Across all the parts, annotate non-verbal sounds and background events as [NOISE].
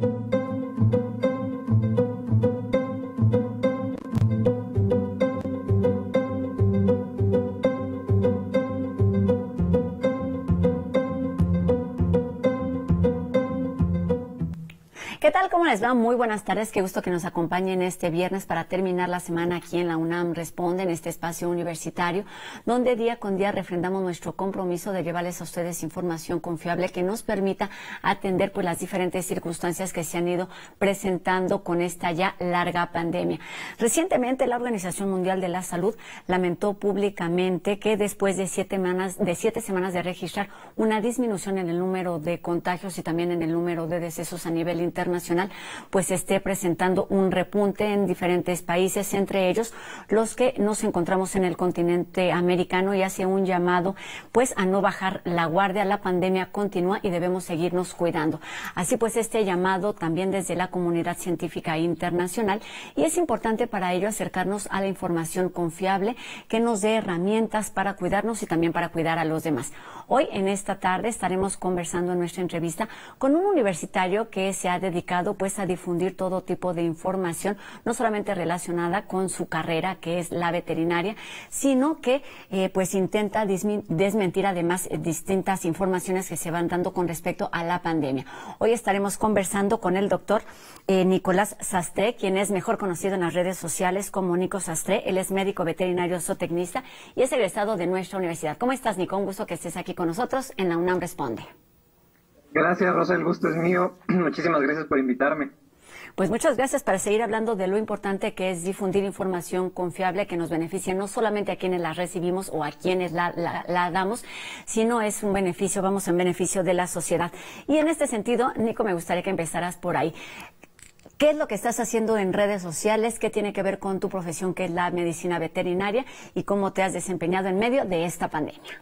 ¿Qué ¿Cómo les va? Muy buenas tardes. Qué gusto que nos acompañen este viernes para terminar la semana aquí en la UNAM Responde, en este espacio universitario, donde día con día refrendamos nuestro compromiso de llevarles a ustedes información confiable que nos permita atender pues, las diferentes circunstancias que se han ido presentando con esta ya larga pandemia. Recientemente, la Organización Mundial de la Salud lamentó públicamente que después de siete semanas de, siete semanas de registrar una disminución en el número de contagios y también en el número de decesos a nivel internacional, nacional pues esté presentando un repunte en diferentes países, entre ellos los que nos encontramos en el continente americano y hace un llamado pues a no bajar la guardia. La pandemia continúa y debemos seguirnos cuidando. Así pues, este llamado también desde la comunidad científica internacional y es importante para ello acercarnos a la información confiable que nos dé herramientas para cuidarnos y también para cuidar a los demás. Hoy en esta tarde estaremos conversando en nuestra entrevista con un universitario que se ha dedicado pues a difundir todo tipo de información, no solamente relacionada con su carrera, que es la veterinaria, sino que eh, pues intenta desmentir además eh, distintas informaciones que se van dando con respecto a la pandemia. Hoy estaremos conversando con el doctor eh, Nicolás Sastre, quien es mejor conocido en las redes sociales como Nico Sastre. Él es médico veterinario zootecnista y es egresado de nuestra universidad. ¿Cómo estás, Nico? Un gusto que estés aquí con nosotros en la UNAM Responde. Gracias, Rosa, el gusto es mío. [CLEARS THROAT] Muchísimas gracias por invitarme. Pues muchas gracias para seguir hablando de lo importante que es difundir información confiable que nos beneficia no solamente a quienes la recibimos o a quienes la, la, damos, sino es un beneficio, vamos, en beneficio de la sociedad. Y en este sentido, Nico, me gustaría que empezaras por ahí. ¿Qué es lo que estás haciendo en redes sociales? ¿Qué tiene que ver con tu profesión, que es la medicina veterinaria? ¿Y cómo te has desempeñado en medio de esta pandemia?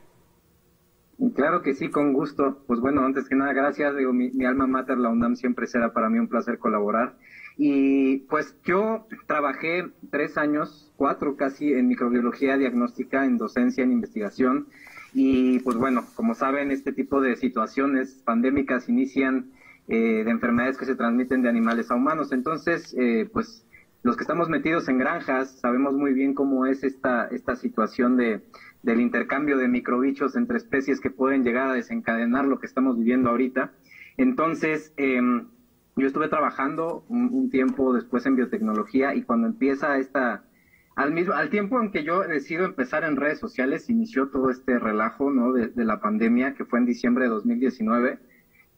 Claro que sí, con gusto. Pues bueno, antes que nada, gracias. Digo, mi, alma mater, la UNAM, siempre será para mí un placer colaborar. Y pues yo trabajé tres años, cuatro casi, en microbiología diagnóstica, en docencia, en investigación. Y pues bueno, como saben, este tipo de situaciones pandémicas inician eh, de enfermedades que se transmiten de animales a humanos. Entonces, eh, pues los que estamos metidos en granjas sabemos muy bien cómo es esta, esta situación de, del intercambio de microbichos entre especies que pueden llegar a desencadenar lo que estamos viviendo ahorita. Entonces, em, yo estuve trabajando un, tiempo después en biotecnología y cuando empieza esta, al mismo, al tiempo en que yo decido empezar en redes sociales, inició todo este relajo, ¿no? De, la pandemia que fue en diciembre de 2019.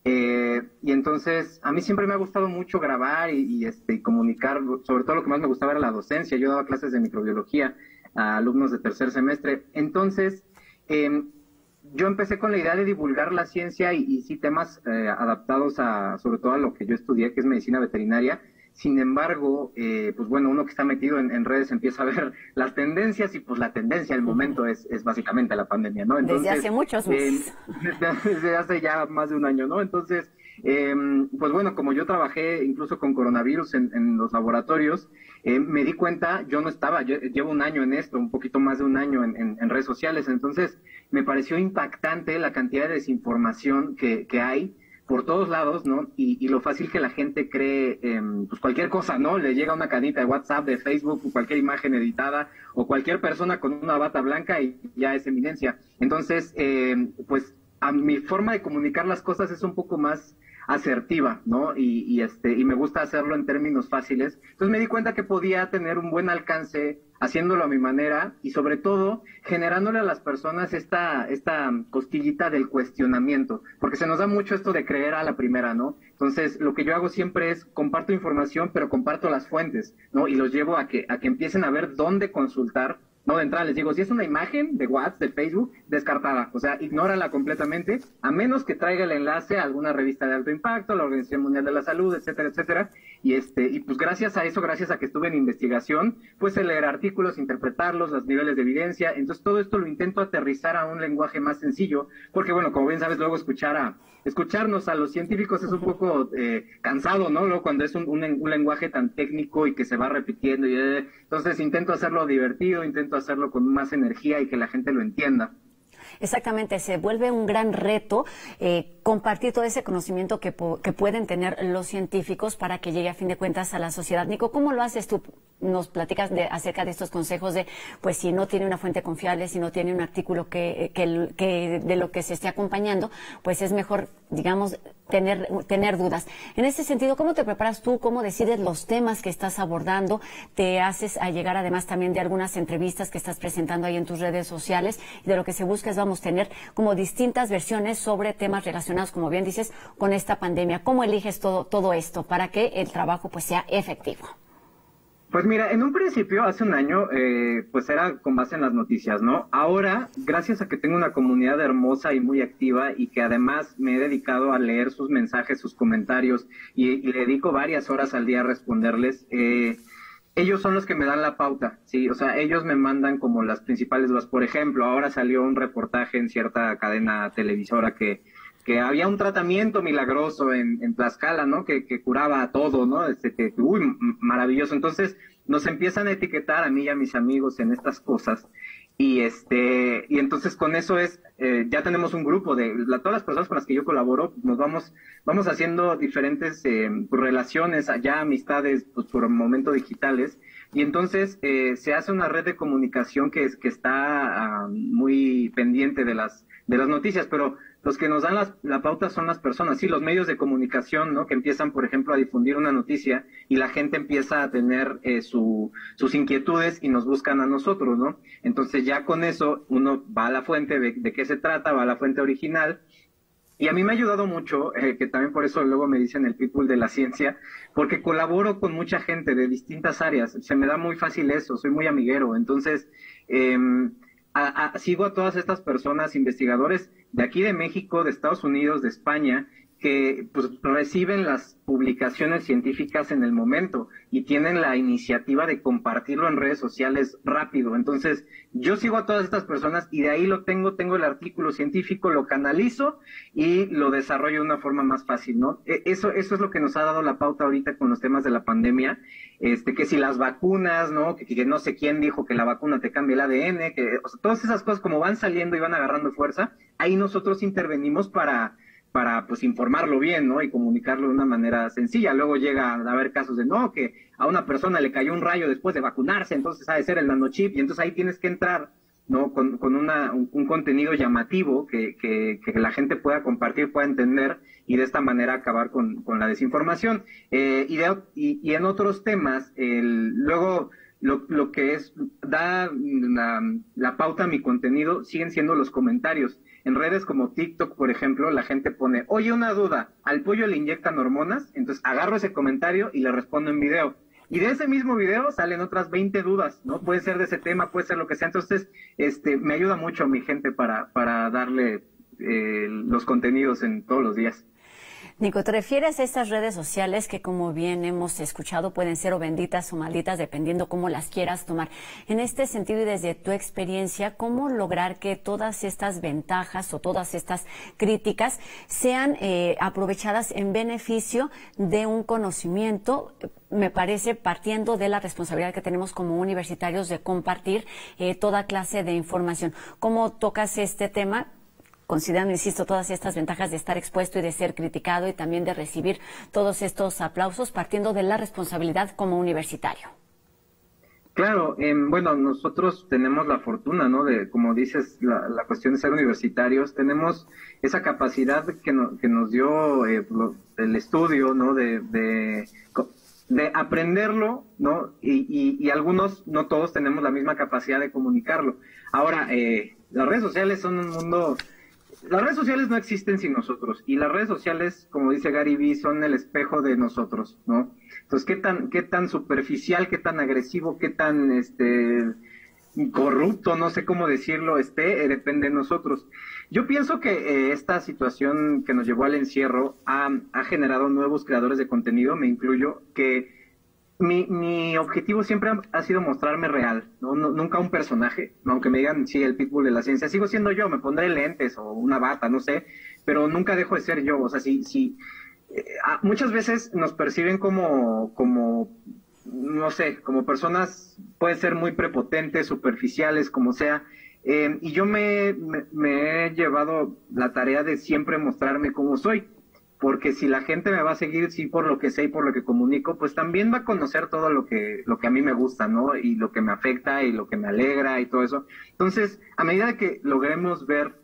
Eh, y entonces, a mí siempre me ha gustado mucho grabar y, y, este, y comunicar, sobre todo lo que más me gustaba era la docencia. Yo daba clases de microbiología a alumnos de tercer semestre. Entonces, em, yo empecé con la idea de divulgar la ciencia y, sí temas eh, adaptados a, sobre todo a lo que yo estudié, que es medicina veterinaria. Sin embargo, eh, pues bueno, uno que está metido en, redes empieza a ver [LAUGHS] las tendencias y pues la tendencia al momento es, es básicamente la pandemia, ¿no? Entonces, desde hace muchos meses. [LAUGHS] desde hace ya más de un año, ¿no? Entonces, eh, pues bueno, como yo trabajé incluso con coronavirus en, los laboratorios, eh, me di cuenta, yo no estaba, yo llevo un año en esto, un poquito más de un año en, redes sociales, entonces me pareció impactante la cantidad de desinformación que, hay por todos lados, ¿no? Y, lo fácil que la gente cree, pues cualquier cosa, ¿no? Le llega una cadita de WhatsApp, de Facebook, cualquier imagen editada, o cualquier persona con una bata blanca y ya es eminencia. Entonces, eh, pues a mi forma de comunicar las cosas es un poco más asertiva, ¿no? Y, este, y me gusta hacerlo en términos fáciles. Entonces me di cuenta que podía tener un buen alcance haciéndolo a mi manera y sobre todo generándole a las personas esta, esta costillita del cuestionamiento, porque se nos da mucho esto de creer a la primera, ¿no? Entonces lo que yo hago siempre es comparto información, pero comparto las fuentes, ¿no? Y los llevo a que, a que empiecen a ver dónde consultar no, de entrada les digo, si es una imagen de WhatsApp, de Facebook, descartada. O sea, ignórala completamente, a menos que traiga el enlace a alguna revista de alto impacto, la Organización Mundial de la Salud, etcétera, etcétera. Y este, y pues gracias a eso, gracias a que estuve en investigación, pues leer artículos, interpretarlos, los niveles de evidencia. Entonces todo esto lo intento aterrizar a un lenguaje más sencillo, porque bueno, como bien sabes, luego escuchar a, escucharnos a los científicos es un poco eh, cansado, ¿no? Luego cuando es un, un, lenguaje tan técnico y que se va repitiendo. Y, eh, entonces intento hacerlo divertido, intento hacerlo con más energía y que la gente lo entienda. Exactamente, se vuelve un gran reto eh, compartir todo ese conocimiento que, que, pueden tener los científicos para que llegue a fin de cuentas a la sociedad. Nico, ¿cómo lo haces tú? Nos platicas de, acerca de estos consejos de, pues si no tiene una fuente confiable, si no tiene un artículo que, que, que de lo que se esté acompañando, pues es mejor, digamos, tener, tener dudas. En ese sentido, ¿cómo te preparas tú? ¿Cómo decides los temas que estás abordando? ¿Te haces a llegar además también de algunas entrevistas que estás presentando ahí en tus redes sociales? Y de lo que se busca es, vamos, tener como distintas versiones sobre temas relacionados, como bien dices, con esta pandemia. ¿Cómo eliges todo, todo esto para que el trabajo pues sea efectivo? Pues mira, en un principio, hace un año, eh, pues era con base en las noticias, ¿no? Ahora, gracias a que tengo una comunidad hermosa y muy activa y que además me he dedicado a leer sus mensajes, sus comentarios y, le dedico varias horas al día a responderles, eh, ellos son los que me dan la pauta, ¿sí? O sea, ellos me mandan como las principales dudas. Por ejemplo, ahora salió un reportaje en cierta cadena televisora que que había un tratamiento milagroso en, en Tlaxcala, ¿no? Que, que curaba todo, ¿no? Este, que, uy, maravilloso. Entonces, nos empiezan a etiquetar a mí y a mis amigos en estas cosas. Y este, y entonces con eso es, eh, ya tenemos un grupo de todas las personas con las que yo colaboro, nos vamos, vamos haciendo diferentes eh, relaciones, allá amistades, pues por momento digitales, y entonces eh, se hace una red de comunicación que es, que está ah, muy pendiente de las, de las noticias, pero los que nos dan la pauta son las personas, sí, los medios de comunicación, ¿no? Que empiezan, por ejemplo, a difundir una noticia y la gente empieza a tener eh, su, sus inquietudes y nos buscan a nosotros, ¿no? Entonces ya con eso uno va a la fuente de, de qué se trata, va a la fuente original y a mí me ha ayudado mucho, eh, que también por eso luego me dicen el people de la ciencia, porque colaboro con mucha gente de distintas áreas. Se me da muy fácil eso, soy muy amiguero. Entonces, eh, sigo a todas estas personas, investigadores de aquí de México, de Estados Unidos, de España, que pues, reciben las publicaciones científicas en el momento y tienen la iniciativa de compartirlo en redes sociales rápido. Entonces, yo sigo a todas estas personas y de ahí lo tengo, tengo el artículo científico, lo canalizo y lo desarrollo de una forma más fácil, ¿no? E, eso, eso es lo que nos ha dado la pauta ahorita con los temas de la pandemia, este, que si las vacunas, ¿no? Que, no sé quién dijo que la vacuna te cambia el ADN, que, o sea, todas esas cosas como van saliendo y van agarrando fuerza, ahí nosotros intervenimos para para pues informarlo bien, ¿no? Y comunicarlo de una manera sencilla. Luego llega a haber casos de no, que a una persona le cayó un rayo después de vacunarse, entonces ha de ser el nanochip, y entonces ahí tienes que entrar, ¿no? Con, con una, un, contenido llamativo que, que, que, la gente pueda compartir, pueda entender, y de esta manera acabar con, con la desinformación. Eh, y, de, y, en otros temas, el, luego lo, lo que es, da la, pauta a mi contenido, siguen siendo los comentarios en redes como TikTok, por ejemplo, la gente pone, oye, una duda, ¿al pollo le inyectan hormonas? Entonces agarro ese comentario y le respondo en video. Y de ese mismo video salen otras 20 dudas, ¿no? Puede ser de ese tema, puede ser lo que sea. Entonces, este, me ayuda mucho mi gente para, para darle eh, los contenidos en todos los días. Nico, ¿te refieres a estas redes sociales que, como bien hemos escuchado, pueden ser o benditas o malditas, dependiendo cómo las quieras tomar? En este sentido y desde tu experiencia, ¿cómo lograr que todas estas ventajas o todas estas críticas sean eh, aprovechadas en beneficio de un conocimiento? me parece, partiendo de la responsabilidad que tenemos como universitarios de compartir eh, toda clase de información. ¿Cómo tocas este tema? Considerando, insisto, todas estas ventajas de estar expuesto y de ser criticado y también de recibir todos estos aplausos partiendo de la responsabilidad como universitario. Claro, bueno, nosotros tenemos la fortuna, ¿no? De, como dices, la, cuestión de ser universitarios, tenemos esa capacidad que, nos dio eh, el estudio, ¿no? De, de, aprenderlo, ¿no? Y, y, algunos, no todos tenemos la misma capacidad de comunicarlo. Ahora, eh, las redes sociales son un mundo las redes sociales no existen sin nosotros y las redes sociales, como dice Gary Vee, son el espejo de nosotros, ¿no? Entonces, ¿qué tan, qué tan superficial, qué tan agresivo, qué tan este corrupto, no sé cómo decirlo, esté, eh, depende de nosotros. Yo pienso que eh, esta situación que nos llevó al encierro ha, ha generado nuevos creadores de contenido, me incluyo, que mi, mi objetivo siempre ha, sido mostrarme real, ¿no? nunca un personaje, aunque me digan, sí, el pitbull de la ciencia, sigo siendo yo, me pondré lentes o una bata, no sé, pero nunca dejo de ser yo, o sea, si, si eh, muchas veces nos perciben como, como, no sé, como personas, pueden ser muy prepotentes, superficiales, como sea, Eh, y yo me, me, he llevado la tarea de siempre mostrarme como soy, porque si la gente me va a seguir, sí, por lo que sé y por lo que comunico, pues también va a conocer todo lo que, lo que a mí me gusta, ¿no? Y lo que me afecta y lo que me alegra y todo eso. Entonces, a medida que logremos ver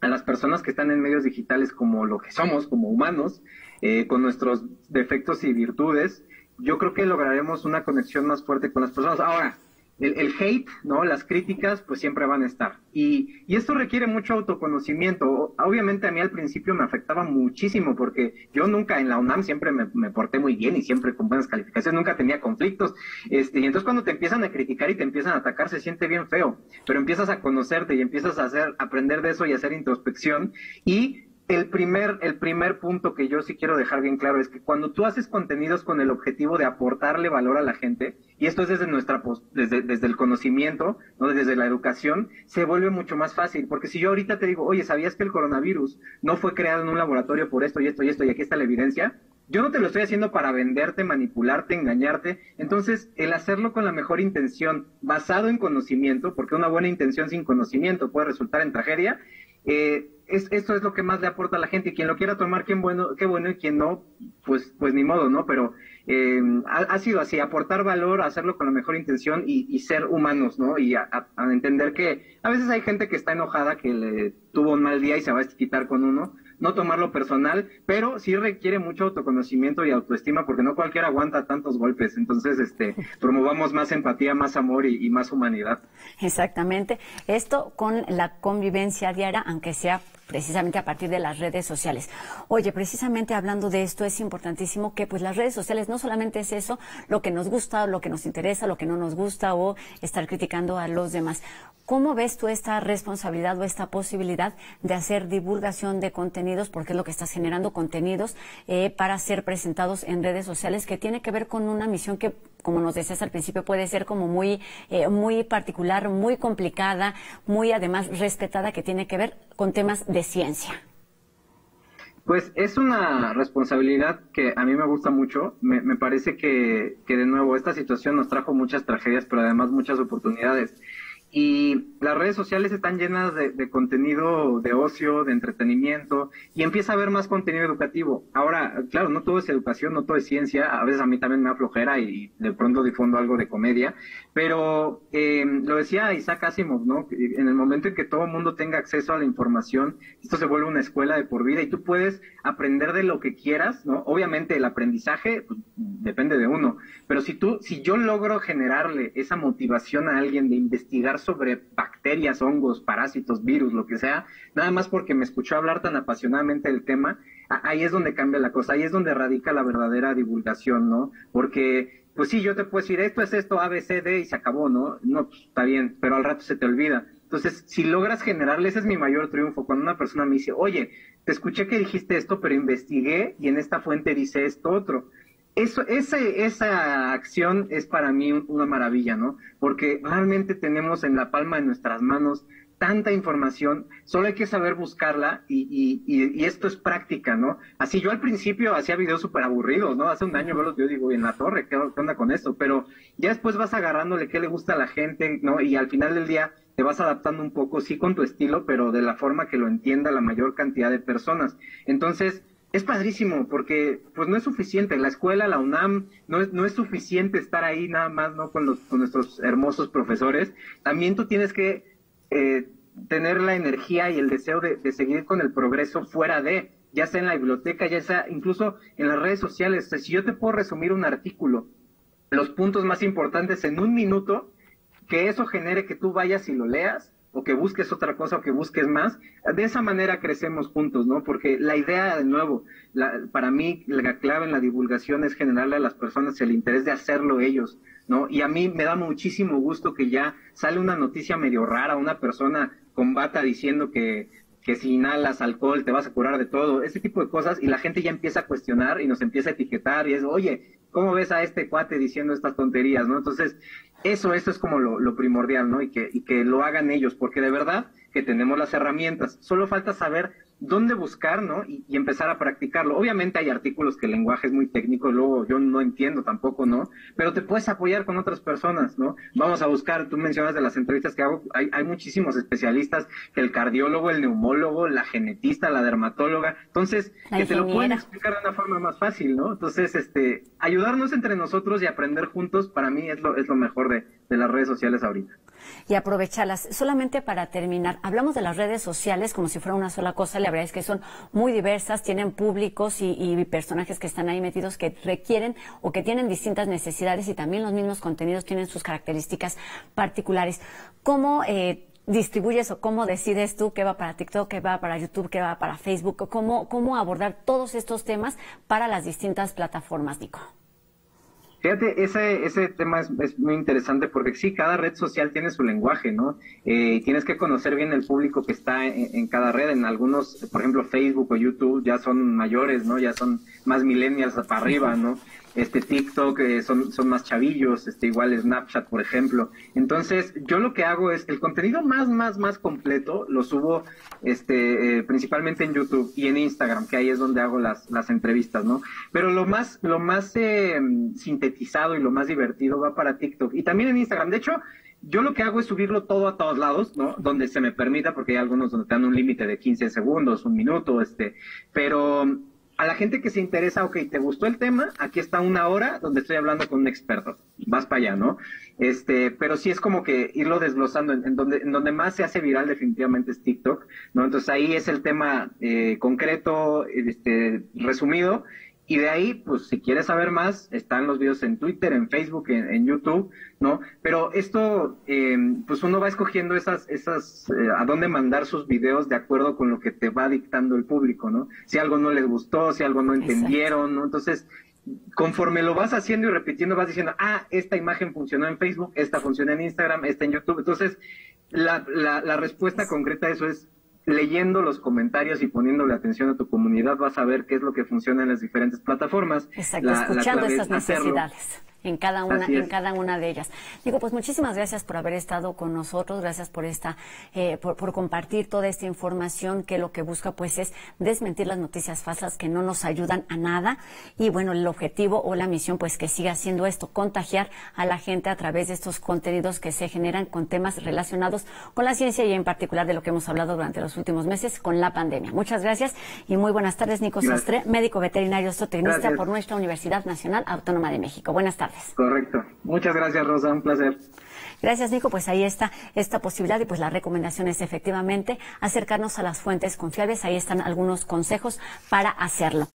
a las personas que están en medios digitales como lo que somos, como humanos, eh, con nuestros defectos y virtudes, yo creo que lograremos una conexión más fuerte con las personas. Ahora, el, hate, ¿no? Las críticas, pues siempre van a estar. Y, y, esto requiere mucho autoconocimiento. Obviamente a mí al principio me afectaba muchísimo porque yo nunca en la UNAM siempre me, porté muy bien y siempre con buenas calificaciones, nunca tenía conflictos. Este, y entonces cuando te empiezan a criticar y te empiezan a atacar se siente bien feo, pero empiezas a conocerte y empiezas a hacer, aprender de eso y hacer introspección y el primer, el primer punto que yo sí quiero dejar bien claro es que cuando tú haces contenidos con el objetivo de aportarle valor a la gente, y esto es desde nuestra desde, desde el conocimiento, ¿no? desde la educación, se vuelve mucho más fácil. Porque si yo ahorita te digo, oye, ¿sabías que el coronavirus no fue creado en un laboratorio por esto y esto y esto, y aquí está la evidencia? Yo no te lo estoy haciendo para venderte, manipularte, engañarte. Entonces, el hacerlo con la mejor intención, basado en conocimiento, porque una buena intención sin conocimiento puede resultar en tragedia, eh, es, esto es lo que más le aporta a la gente y quien lo quiera tomar, qué bueno, qué bueno y quien no, pues, pues ni modo, ¿no? Pero eh, ha, sido así, aportar valor, hacerlo con la mejor intención y, ser humanos, ¿no? Y a, entender que a veces hay gente que está enojada, que le tuvo un mal día y se va a quitar con uno, no tomarlo personal, pero sí requiere mucho autoconocimiento y autoestima porque no cualquiera aguanta tantos golpes. Entonces, este, [LAUGHS] promovamos más empatía, más amor y, y más humanidad. Exactamente. Esto con la convivencia diaria, aunque sea precisamente a partir de las redes sociales. Oye, precisamente hablando de esto, es importantísimo que pues las redes sociales no solamente es eso, lo que nos gusta, lo que nos interesa, lo que no nos gusta o estar criticando a los demás. ¿Cómo ves tú esta responsabilidad o esta posibilidad de hacer divulgación de contenidos, porque es lo que estás generando contenidos eh, para ser presentados en redes sociales, que tiene que ver con una misión que como nos decías al principio, puede ser como muy, eh, muy particular, muy complicada, muy además respetada, que tiene que ver con temas de ciencia. Pues es una responsabilidad que a mí me gusta mucho. Me, me parece que, que, de nuevo, esta situación nos trajo muchas tragedias, pero además muchas oportunidades. Y las redes sociales están llenas de, contenido de ocio, de entretenimiento, y empieza a haber más contenido educativo. Ahora, claro, no todo es educación, no todo es ciencia, a veces a mí también me aflojera y de pronto difundo algo de comedia, pero eh, lo decía Isaac Asimov, ¿no? En el momento en que todo mundo tenga acceso a la información, esto se vuelve una escuela de por vida y tú puedes aprender de lo que quieras, ¿no? Obviamente el aprendizaje pues, depende de uno, pero si tú, si yo logro generarle esa motivación a alguien de investigar sobre bacterias, hongos, parásitos, virus, lo que sea, nada más porque me escuchó hablar tan apasionadamente del tema, ahí es donde cambia la cosa, ahí es donde radica la verdadera divulgación, ¿no? Porque, pues sí, yo te puedo decir, esto es esto, A, B, C, D, y se acabó, ¿no? No, pues, está bien, pero al rato se te olvida. Entonces, si logras generarle, ese es mi mayor triunfo, cuando una persona me dice, oye, te escuché que dijiste esto, pero investigué y en esta fuente dice esto otro eso, ese, esa acción es para mí una maravilla, ¿no? Porque realmente tenemos en la palma de nuestras manos tanta información, solo hay que saber buscarla y, y, y, esto es práctica, ¿no? Así yo al principio hacía videos súper aburridos, ¿no? Hace un año veo los videos digo, en la torre, ¿qué, onda con esto? Pero ya después vas agarrándole qué le gusta a la gente, ¿no? Y al final del día te vas adaptando un poco, sí con tu estilo, pero de la forma que lo entienda la mayor cantidad de personas. Entonces, es padrísimo porque pues no es suficiente. La escuela la UNAM no es no es suficiente estar ahí nada más no con los con nuestros hermosos profesores. También tú tienes que eh, tener la energía y el deseo de, seguir con el progreso fuera de ya sea en la biblioteca ya sea incluso en las redes sociales. Si yo te puedo resumir un artículo los puntos más importantes en un minuto que eso genere que tú vayas y lo leas o que busques otra cosa o que busques más, de esa manera crecemos juntos, ¿no? Porque la idea, de nuevo, para mí la clave en la divulgación es generarle a las personas el interés de hacerlo ellos, ¿no? Y a mí me da muchísimo gusto que ya sale una noticia medio rara, una persona con bata diciendo que, que si inhalas alcohol te vas a curar de todo, ese tipo de cosas, y la gente ya empieza a cuestionar y nos empieza a etiquetar y es, oye, ¿cómo ves a este cuate diciendo estas tonterías, no? Entonces, eso, eso es como lo, primordial, ¿no? Y que, y que lo hagan ellos, porque de verdad que tenemos las herramientas. Solo falta saber dónde buscar, ¿no? Y, empezar a practicarlo. Obviamente hay artículos que el lenguaje es muy técnico, luego yo no entiendo tampoco, ¿no? Pero te puedes apoyar con otras personas, ¿no? Vamos a buscar, tú mencionas de las entrevistas que hago, hay, hay muchísimos especialistas, que el cardiólogo, el neumólogo, la genetista, la dermatóloga, entonces, que te lo pueden explicar de una forma más fácil, ¿no? Entonces, este, ayudarnos entre nosotros y aprender juntos, para mí es lo, es lo mejor de, de las redes sociales ahorita y aprovecharlas. Solamente para terminar, hablamos de las redes sociales como si fuera una sola cosa. La verdad es que son muy diversas, tienen públicos y, personajes que están ahí metidos que requieren o que tienen distintas necesidades y también los mismos contenidos tienen sus características particulares. ¿Cómo eh, distribuyes o cómo decides tú qué va para TikTok, qué va para YouTube, qué va para Facebook? ¿Cómo, cómo abordar todos estos temas para las distintas plataformas, Nico? Fíjate, ese, ese tema es, muy interesante porque sí, cada red social tiene su lenguaje, ¿no? Eh, tienes que conocer bien el público que está en, cada red. En algunos, por ejemplo, Facebook o YouTube ya son mayores, ¿no? Ya son más millennials para arriba, ¿no? Este TikTok eh, son, son más chavillos, este igual Snapchat, por ejemplo. Entonces, yo lo que hago es el contenido más, más, más completo lo subo este eh, principalmente en YouTube y en Instagram, que ahí es donde hago las, las entrevistas, ¿no? Pero lo más, lo más eh, sintetizado y lo más divertido va para TikTok y también en Instagram. De hecho, yo lo que hago es subirlo todo a todos lados, ¿no? Donde se me permita, porque hay algunos donde te dan un límite de 15 segundos, un minuto, este, pero a la gente que se interesa, ok, ¿te gustó el tema? Aquí está una hora donde estoy hablando con un experto. Vas para allá, ¿no? Este, pero sí es como que irlo desglosando. En, donde, en donde más se hace viral definitivamente es TikTok, ¿no? Entonces ahí es el tema eh, concreto, este, resumido, y de ahí, pues si quieres saber más, están los videos en Twitter, en Facebook, en, YouTube, ¿no? Pero esto, eh, pues uno va escogiendo esas, esas, eh, a dónde mandar sus videos de acuerdo con lo que te va dictando el público, ¿no? Si algo no les gustó, si algo no entendieron, ¿no? Entonces, conforme lo vas haciendo y repitiendo, vas diciendo, ah, esta imagen funcionó en Facebook, esta funciona en Instagram, esta en YouTube. Entonces, la, la, la respuesta concreta a eso es leyendo los comentarios y poniéndole atención a tu comunidad vas a ver qué es lo que funciona en las diferentes plataformas. Exacto, escuchando estas necesidades en cada una, en cada una de ellas. Digo, pues muchísimas gracias por haber estado con nosotros, gracias por esta, eh, por, por, compartir toda esta información que lo que busca pues es desmentir las noticias falsas que no nos ayudan a nada y bueno, el objetivo o la misión pues que siga siendo esto, contagiar a la gente a través de estos contenidos que se generan con temas relacionados con la ciencia y en particular de lo que hemos hablado durante los últimos meses con la pandemia. Muchas gracias y muy buenas tardes, Nico Sastre, médico veterinario zootecnista por nuestra Universidad Nacional Autónoma de México. Buenas tardes. Correcto. Muchas gracias, Rosa. Un placer. Gracias, Nico. Pues ahí está esta posibilidad y pues la recomendación es efectivamente acercarnos a las fuentes confiables. Ahí están algunos consejos para hacerlo.